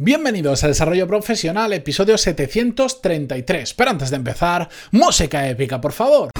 Bienvenidos a Desarrollo Profesional, episodio 733. Pero antes de empezar, música épica, por favor.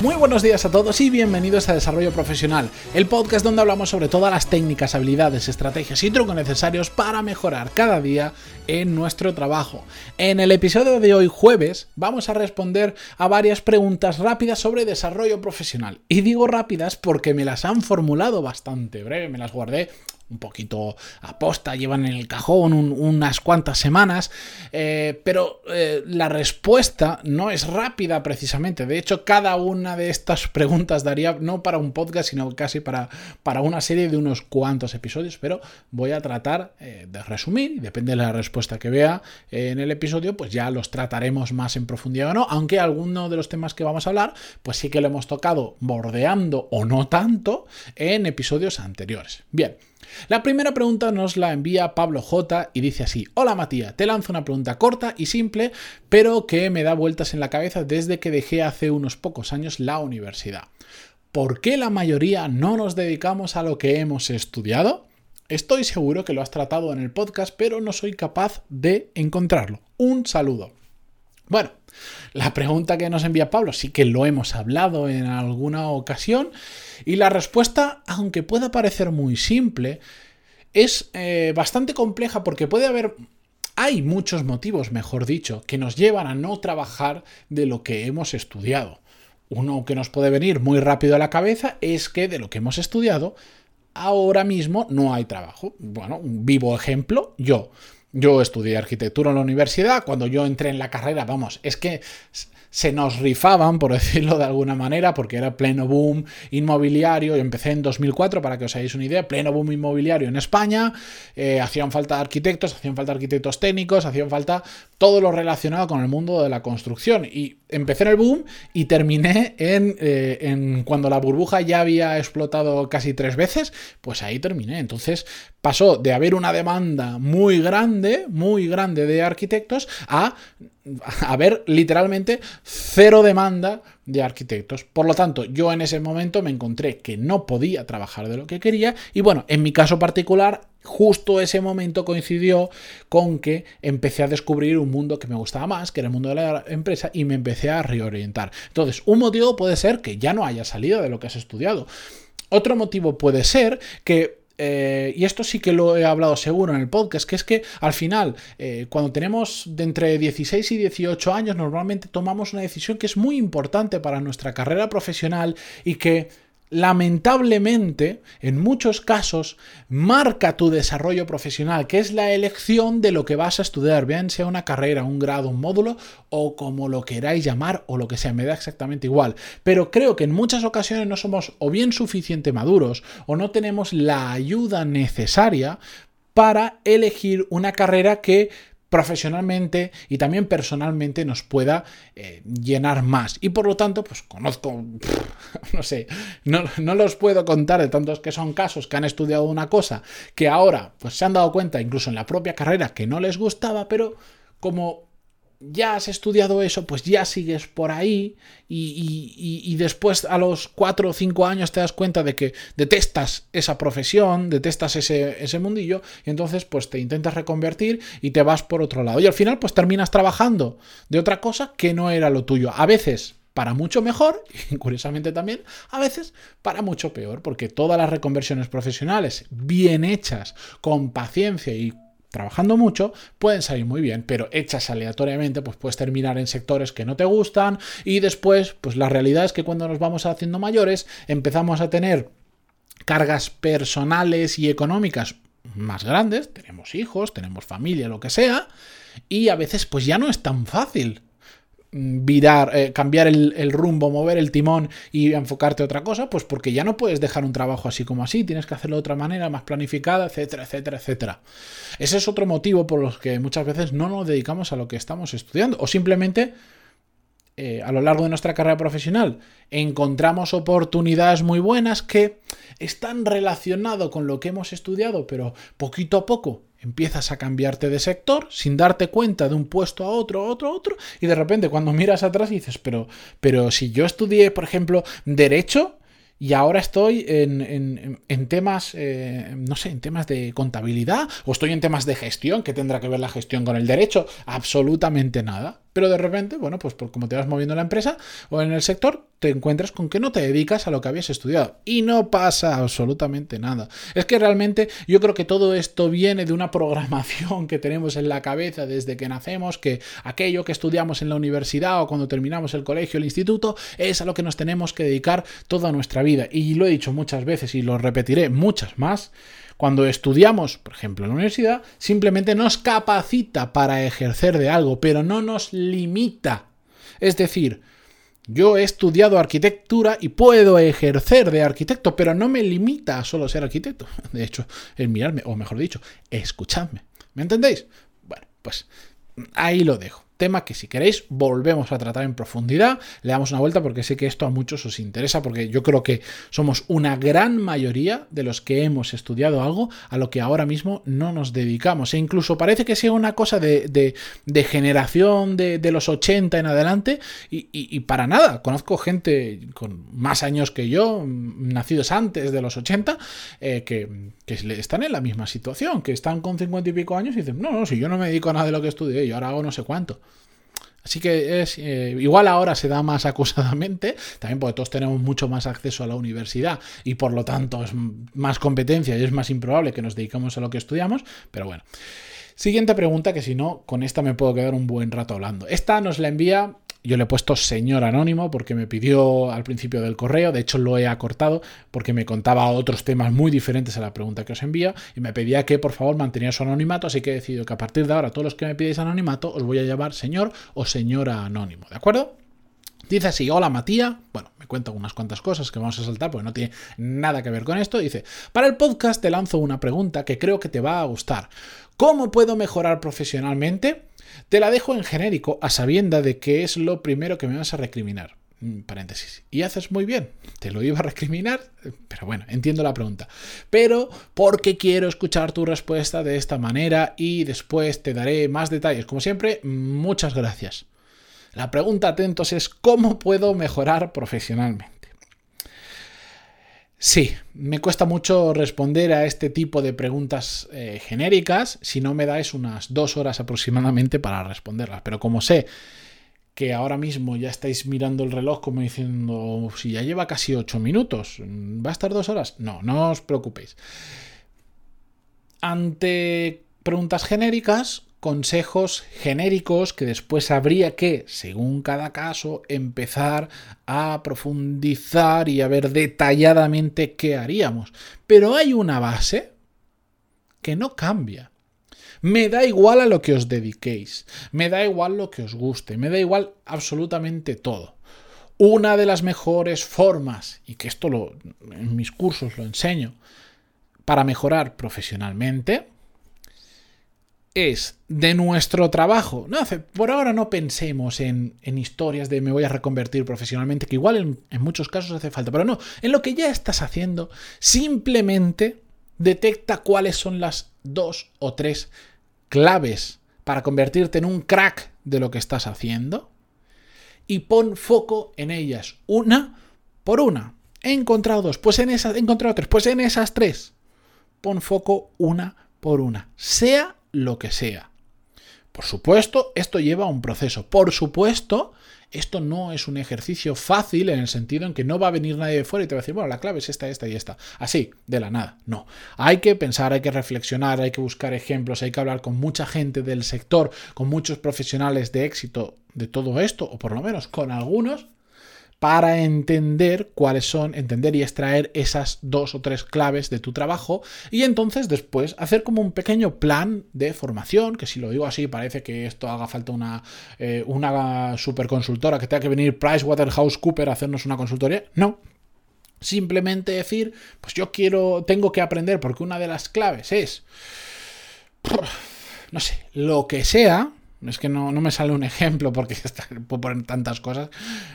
Muy buenos días a todos y bienvenidos a Desarrollo Profesional, el podcast donde hablamos sobre todas las técnicas, habilidades, estrategias y trucos necesarios para mejorar cada día en nuestro trabajo. En el episodio de hoy jueves vamos a responder a varias preguntas rápidas sobre desarrollo profesional. Y digo rápidas porque me las han formulado bastante breve, me las guardé un poquito aposta, llevan en el cajón unas cuantas semanas, eh, pero eh, la respuesta no es rápida precisamente. De hecho, cada una de estas preguntas daría no para un podcast, sino casi para, para una serie de unos cuantos episodios, pero voy a tratar eh, de resumir depende de la respuesta que vea en el episodio, pues ya los trataremos más en profundidad o no, aunque alguno de los temas que vamos a hablar, pues sí que lo hemos tocado bordeando o no tanto en episodios anteriores. Bien. La primera pregunta nos la envía Pablo J y dice así, hola Matías, te lanzo una pregunta corta y simple, pero que me da vueltas en la cabeza desde que dejé hace unos pocos años la universidad. ¿Por qué la mayoría no nos dedicamos a lo que hemos estudiado? Estoy seguro que lo has tratado en el podcast, pero no soy capaz de encontrarlo. Un saludo. Bueno, la pregunta que nos envía Pablo sí que lo hemos hablado en alguna ocasión y la respuesta, aunque pueda parecer muy simple, es eh, bastante compleja porque puede haber... Hay muchos motivos, mejor dicho, que nos llevan a no trabajar de lo que hemos estudiado. Uno que nos puede venir muy rápido a la cabeza es que de lo que hemos estudiado, ahora mismo no hay trabajo. Bueno, un vivo ejemplo, yo yo estudié arquitectura en la universidad, cuando yo entré en la carrera, vamos, es que se nos rifaban, por decirlo de alguna manera, porque era pleno boom inmobiliario. Yo empecé en 2004, para que os hagáis una idea, pleno boom inmobiliario en España. Eh, hacían falta arquitectos, hacían falta arquitectos técnicos, hacían falta todo lo relacionado con el mundo de la construcción. Y empecé en el boom y terminé en, eh, en cuando la burbuja ya había explotado casi tres veces, pues ahí terminé. Entonces pasó de haber una demanda muy grande, muy grande de arquitectos, a haber literalmente cero demanda de arquitectos. Por lo tanto, yo en ese momento me encontré que no podía trabajar de lo que quería y bueno, en mi caso particular, justo ese momento coincidió con que empecé a descubrir un mundo que me gustaba más, que era el mundo de la empresa y me empecé a reorientar. Entonces, un motivo puede ser que ya no haya salido de lo que has estudiado. Otro motivo puede ser que eh, y esto sí que lo he hablado seguro en el podcast, que es que al final, eh, cuando tenemos de entre 16 y 18 años, normalmente tomamos una decisión que es muy importante para nuestra carrera profesional y que lamentablemente, en muchos casos, marca tu desarrollo profesional, que es la elección de lo que vas a estudiar, bien sea una carrera, un grado, un módulo, o como lo queráis llamar, o lo que sea, me da exactamente igual. Pero creo que en muchas ocasiones no somos o bien suficiente maduros, o no tenemos la ayuda necesaria para elegir una carrera que profesionalmente y también personalmente nos pueda eh, llenar más. Y por lo tanto, pues conozco, no sé, no, no, los puedo contar de tantos que son casos que han estudiado una cosa que ahora pues se han dado cuenta incluso en la propia carrera que no les gustaba, pero como ya has estudiado eso, pues ya sigues por ahí y, después a los cuatro o cinco años te das cuenta de que detestas esa profesión, detestas ese, ese mundillo y entonces pues te intentas reconvertir y te vas por otro lado. Y al final pues terminas trabajando de otra cosa que no era lo tuyo. A veces para mucho mejor y curiosamente también a veces para mucho peor, porque todas las reconversiones profesionales bien hechas, con paciencia y trabajando mucho, pueden salir muy bien, pero hechas aleatoriamente, pues puedes terminar en sectores que no te gustan y después, pues la realidad es que cuando nos vamos haciendo mayores, empezamos a tener cargas personales y económicas más grandes, tenemos hijos, tenemos familia, lo que sea, y a veces pues ya no es tan fácil virar, eh, cambiar el, rumbo, mover el timón y enfocarte a otra cosa, pues porque ya no puedes dejar un trabajo así como así, tienes que hacerlo de otra manera, más planificada, etcétera, etcétera, etcétera. Ese es otro motivo por los que muchas veces no nos dedicamos a lo que estamos estudiando o simplemente eh, a lo largo de nuestra carrera profesional encontramos oportunidades muy buenas que están relacionadas con lo que hemos estudiado, pero poquito a poco empiezas a cambiarte de sector sin darte cuenta de un puesto a otro, a otro, a otro, y de repente cuando miras atrás dices, pero, pero si yo estudié, por ejemplo, derecho, y ahora estoy en, temas, eh, no sé, en temas de contabilidad o estoy en temas de gestión, que tendrá que ver la gestión con el derecho, absolutamente nada. Pero de repente, bueno, pues por como te vas moviendo en la empresa o en el sector, te encuentras con que no te dedicas a lo que habías estudiado. Y no pasa absolutamente nada. Es que realmente yo creo que todo esto viene de una programación que tenemos en la cabeza desde que nacemos, que aquello que estudiamos en la universidad o cuando terminamos el colegio, el instituto, es a lo que nos tenemos que dedicar toda nuestra vida. Y lo he dicho muchas veces y lo repetiré muchas más. Cuando estudiamos, por ejemplo, en la universidad, simplemente nos capacita para ejercer de algo, pero no nos limita. Es decir, yo he estudiado arquitectura y puedo ejercer de arquitecto, pero no me limita a solo ser arquitecto. De hecho, el mirarme, o mejor dicho, escuchadme. ¿Me entendéis? Bueno, pues ahí lo dejo tema que si queréis volvemos a tratar en profundidad, le damos una vuelta porque sé que esto a muchos os interesa, porque yo creo que somos una gran mayoría de los que hemos estudiado algo a lo que ahora mismo no nos dedicamos. E incluso parece que sea una cosa de, generación de, los 80 en adelante y, para nada. Conozco gente con más años que yo, nacidos antes de los 80, eh, que, que están en la misma situación, que están con 50 y pico años y dicen, no, no, si yo no me dedico a nada de lo que estudié, yo ahora hago no sé cuánto. Así que es eh, igual ahora se da más acusadamente, también porque todos tenemos mucho más acceso a la universidad y por lo tanto es más competencia y es más improbable que nos dediquemos a lo que estudiamos, pero bueno. Siguiente pregunta, que si no, con esta me puedo quedar un buen rato hablando. Esta nos la envía yo le he puesto señor anónimo porque me pidió al principio del correo, de hecho lo he acortado porque me contaba otros temas muy diferentes a la pregunta que os envía y me pedía que por favor mantenía su anonimato, así que he decidido que a partir de ahora todos los que me pidáis anonimato os voy a llamar señor o señora anónimo, ¿de acuerdo? Dice así, hola Matías, bueno, me cuenta unas cuantas cosas que vamos a saltar porque no tiene nada que ver con esto. Dice, para el podcast te lanzo una pregunta que creo que te va a gustar. ¿Cómo puedo mejorar profesionalmente? Te la dejo en genérico a sabienda de que es lo primero que me vas a recriminar. Mm, paréntesis. Y haces muy bien. Te lo iba a recriminar, pero bueno, entiendo la pregunta. Pero porque quiero escuchar tu respuesta de esta manera y después te daré más detalles. Como siempre, muchas gracias. La pregunta atentos es ¿cómo puedo mejorar profesionalmente? Sí, me cuesta mucho responder a este tipo de preguntas eh, genéricas si no me dais unas dos horas aproximadamente para responderlas. Pero como sé que ahora mismo ya estáis mirando el reloj como diciendo, si ya lleva casi ocho minutos, ¿va a estar dos horas? No, no os preocupéis. Ante preguntas genéricas, consejos genéricos que después habría que, según cada caso, empezar a profundizar y a ver detalladamente qué haríamos. Pero hay una base que no cambia. Me da igual a lo que os dediquéis, me da igual lo que os guste, me da igual absolutamente todo. Una de las mejores formas, y que esto lo, en mis cursos lo enseño, para mejorar profesionalmente, es de nuestro trabajo. No, por ahora no pensemos en, historias de me voy a reconvertir profesionalmente, que igual en, en, muchos casos hace falta, pero no, en lo que ya estás haciendo, simplemente detecta cuáles son las dos o tres claves para convertirte en un crack de lo que estás haciendo y pon foco en ellas, una por una. He encontrado dos, pues en esas, he encontrado tres, pues en esas tres. Pon foco una por una, sea lo que sea. Por supuesto, esto lleva a un proceso. Por supuesto, esto no es un ejercicio fácil en el sentido en que no va a venir nadie de fuera y te va a decir, bueno, la clave es esta, esta y esta. Así, de la nada. No. Hay que pensar, hay que reflexionar, hay que buscar ejemplos, hay que hablar con mucha gente del sector, con muchos profesionales de éxito de todo esto, o por lo menos con algunos, para entender cuáles son, entender y extraer esas dos o tres claves de tu trabajo y entonces después hacer como un pequeño plan de formación, que si lo digo así parece que esto haga falta una, eh, una superconsultora que tenga que venir PricewaterhouseCooper a hacernos una consultoría. No, simplemente decir, pues yo quiero, tengo que aprender porque una de las claves es, no sé, lo que sea, Es que no, me sale un ejemplo porque puedo poner tantas cosas.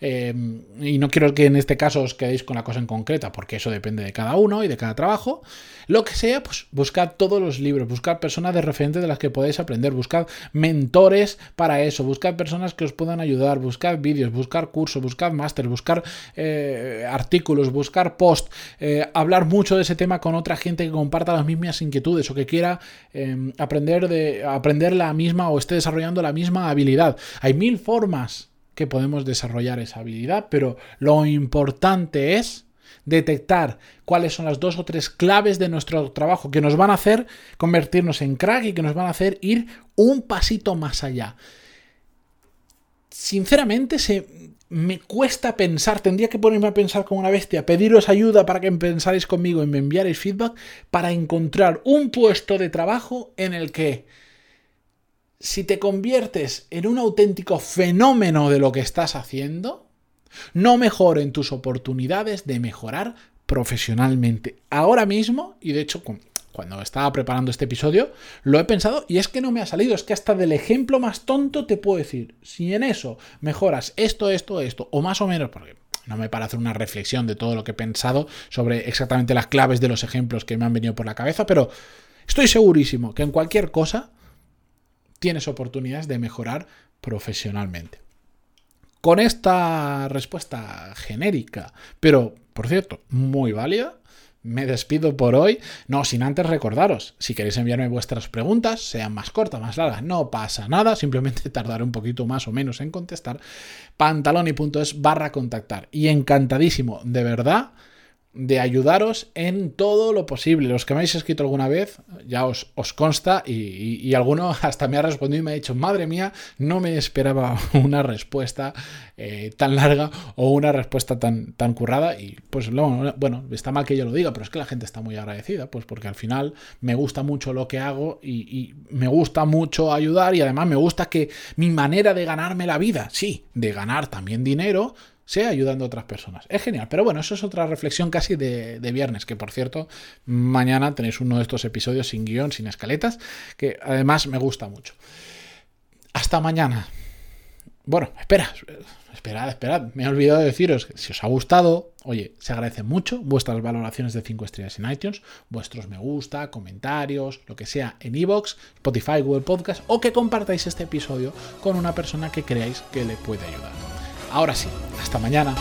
Eh, y no quiero que en este caso os quedéis con la cosa en concreta, porque eso depende de cada uno y de cada trabajo. Lo que sea, pues buscad todos los libros, buscad personas de referente de las que podáis aprender, buscad mentores para eso, buscad personas que os puedan ayudar, buscad vídeos, buscad cursos, buscad máster, buscar eh, artículos, buscar post, eh, hablar mucho de ese tema con otra gente que comparta las mismas inquietudes o que quiera aprender, de, aprender la misma o esté desarrollando la misma habilidad. Hay mil formas que podemos desarrollar esa habilidad, pero lo importante es detectar cuáles son las dos o tres claves de nuestro trabajo que nos van a hacer convertirnos en crack y que nos van a hacer ir un pasito más allá. Sinceramente, se, me cuesta pensar, tendría que ponerme a pensar como una bestia, pediros ayuda para que pensáis conmigo y me enviarais feedback para encontrar un puesto de trabajo en el que si te conviertes en un auténtico fenómeno de lo que estás haciendo, no mejoren tus oportunidades de mejorar profesionalmente. Ahora mismo, y de hecho cuando estaba preparando este episodio, lo he pensado y es que no me ha salido, es que hasta del ejemplo más tonto te puedo decir, si en eso mejoras esto, esto, esto, o más o menos, porque no me para hacer una reflexión de todo lo que he pensado sobre exactamente las claves de los ejemplos que me han venido por la cabeza, pero estoy segurísimo que en cualquier cosa tienes oportunidades de mejorar profesionalmente. Con esta respuesta genérica, pero por cierto, muy válida, me despido por hoy, no sin antes recordaros, si queréis enviarme vuestras preguntas, sean más cortas, más largas, no pasa nada, simplemente tardaré un poquito más o menos en contestar, pantaloni.es barra contactar. Y encantadísimo, de verdad, de ayudaros en todo lo posible. Los que me habéis escrito alguna vez, ya os, consta, y, alguno hasta me ha respondido y me ha dicho, madre mía, no me esperaba una respuesta eh, tan larga o una respuesta tan, tan currada. Y pues bueno, está mal que yo lo diga, pero es que la gente está muy agradecida, pues porque al final me gusta mucho lo que hago y, y me gusta mucho ayudar y además me gusta que mi manera de ganarme la vida, sí, de ganar también dinero, sea ayudando a otras personas. Es genial, pero bueno, eso es otra reflexión casi de, viernes, que por cierto, mañana tenéis uno de estos episodios sin guion, sin escaletas, que además me gusta mucho. Hasta mañana. Bueno, espera, esperad, esperad, me he olvidado de deciros que si os ha gustado, oye, se agradece mucho vuestras valoraciones de 5 estrellas en iTunes, vuestros me gusta, comentarios, lo que sea en iVoox, Spotify, Google Podcast, o que compartáis este episodio con una persona que creáis que le puede ayudar. Ahora sí, hasta mañana.